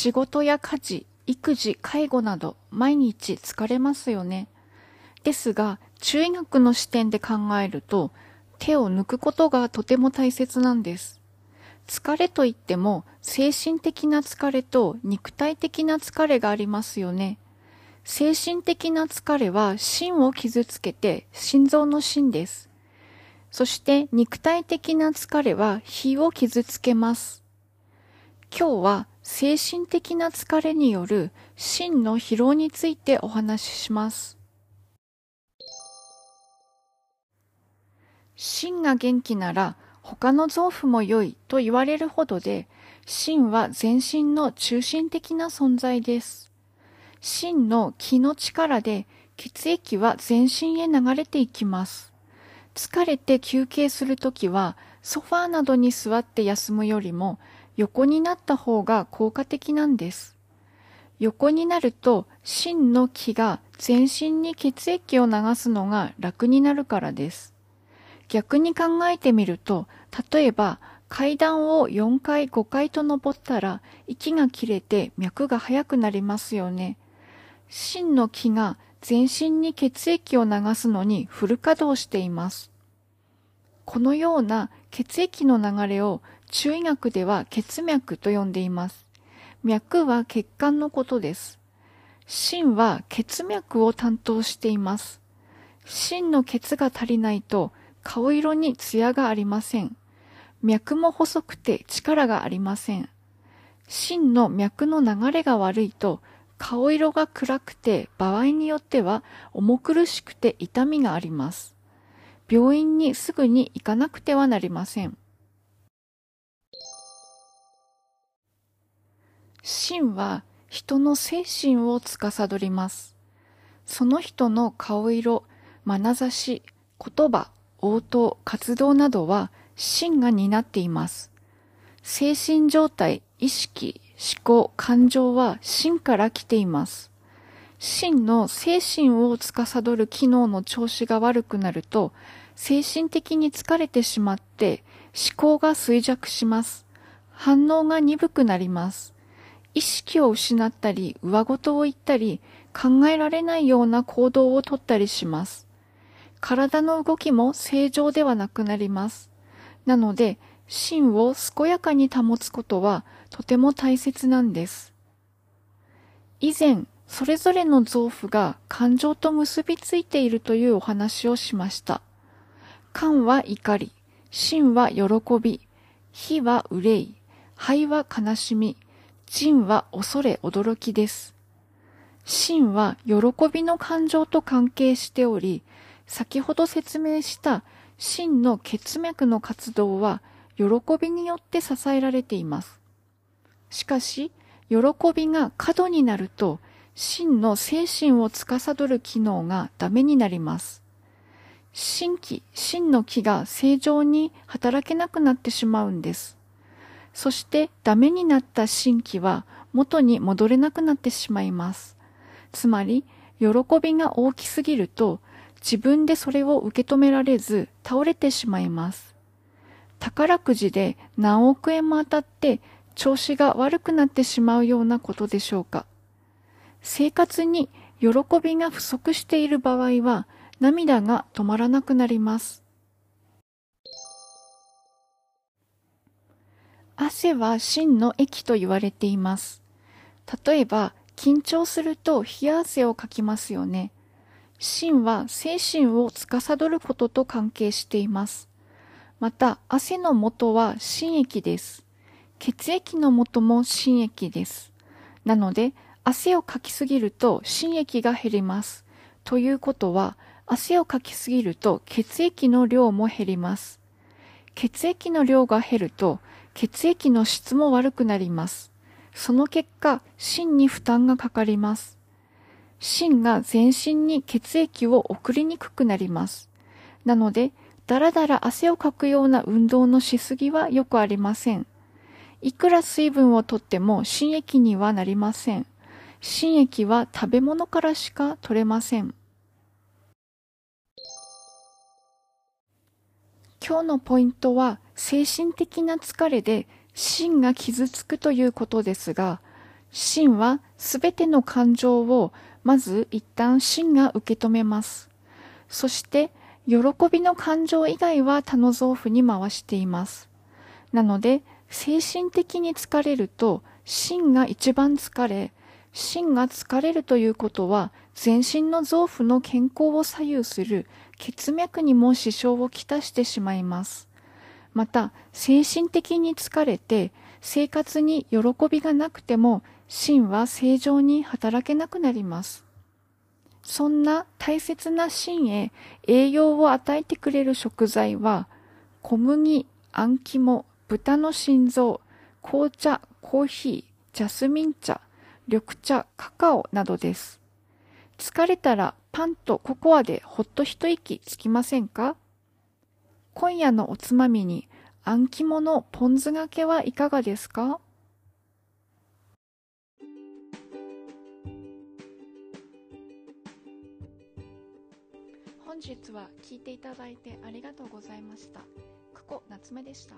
仕事や家事、育児、介護など毎日疲れますよね。ですが、中医学の視点で考えると、手を抜くことがとても大切なんです。疲れといっても、精神的な疲れと肉体的な疲れがありますよね。精神的な疲れは心を傷つけて心臓の心です。そして肉体的な疲れは脾を傷つけます。今日は精神的な疲れによる心の疲労についてお話しします。心が元気なら他の臓腑も良いと言われるほどで、心は全身の中心的な存在です。心の気の力で血液は全身へ流れていきます。疲れて休憩するときはソファーなどに座って休むよりも横になった方が効果的なんです。横になると心の気が全身に血液を流すのが楽になるからです。逆に考えてみると、例えば階段を4階5階と登ったら息が切れて脈が速くなりますよね。心の気が全身に血液を流すのにフル稼働しています。このような血液の流れを中医学では血脈と呼んでいます。脈は血管のことです。心は血脈を担当しています。心の血が足りないと顔色に艶がありません。脈も細くて力がありません。心の脈の流れが悪いと顔色が暗くて場合によっては重苦しくて痛みがあります。病院にすぐに行かなくてはなりません。心は人の精神を司ります。その人の顔色、眼差し、言葉、応答、活動などは心が担っています。精神状態、意識、思考、感情は心から来ています。心の精神を司る機能の調子が悪くなると、精神的に疲れてしまって思考が衰弱します。反応が鈍くなります。意識を失ったり、上事を言ったり、考えられないような行動をとったりします。体の動きも正常ではなくなります。なので、心を健やかに保つことはとても大切なんです。以前、それぞれの臓腑が感情と結びついているというお話をしました。感は怒り、心は喜び、火は憂い、肺は悲しみ、人は恐れ驚きです。心は喜びの感情と関係しており、先ほど説明した真の血脈の活動は喜びによって支えられています。しかし、喜びが過度になると、真の精神を司る機能がダメになります。心気、真の気が正常に働けなくなってしまうんです。そしてダメになった心気は元に戻れなくなってしまいます。つまり、喜びが大きすぎると自分でそれを受け止められず倒れてしまいます。宝くじで何億円も当たって調子が悪くなってしまうようなことでしょうか。生活に喜びが不足している場合は涙が止まらなくなります。汗は真の液と言われています。例えば、緊張すると冷や汗をかきますよね。心は精神を司ることと関係しています。また、汗の元は心液です。血液の元も心液です。なので、汗をかきすぎると心液が減ります。ということは、汗をかきすぎると血液の量も減ります。血液の量が減ると血液の質も悪くなります。その結果、心に負担がかかります。心が全身に血液を送りにくくなります。なので、だらだら汗をかくような運動のしすぎはよくありません。いくら水分をとっても心液にはなりません。心液は食べ物からしか取れません。今日のポイントは精神的な疲れで心が傷つくということですが、心はすべての感情をまず一旦心が受け止めます。そして喜びの感情以外は他の臓腑に回しています。なので精神的に疲れると心が一番疲れ、心が疲れるということは全身の臓腑の健康を左右する血脈にも支障をきたしてしまいます。また精神的に疲れて生活に喜びがなくても心は正常に働けなくなります。そんな大切な心へ栄養を与えてくれる食材は小麦、あん肝、豚の心臓、紅茶、コーヒー、ジャスミン茶、緑茶、カカオなどです。疲れたらパンとココアでほっと一息つきませんか？今夜のおつまみにあん肝のポン酢がけはいかがですか？本日は聞いていただいてありがとうございました。久保夏目でした。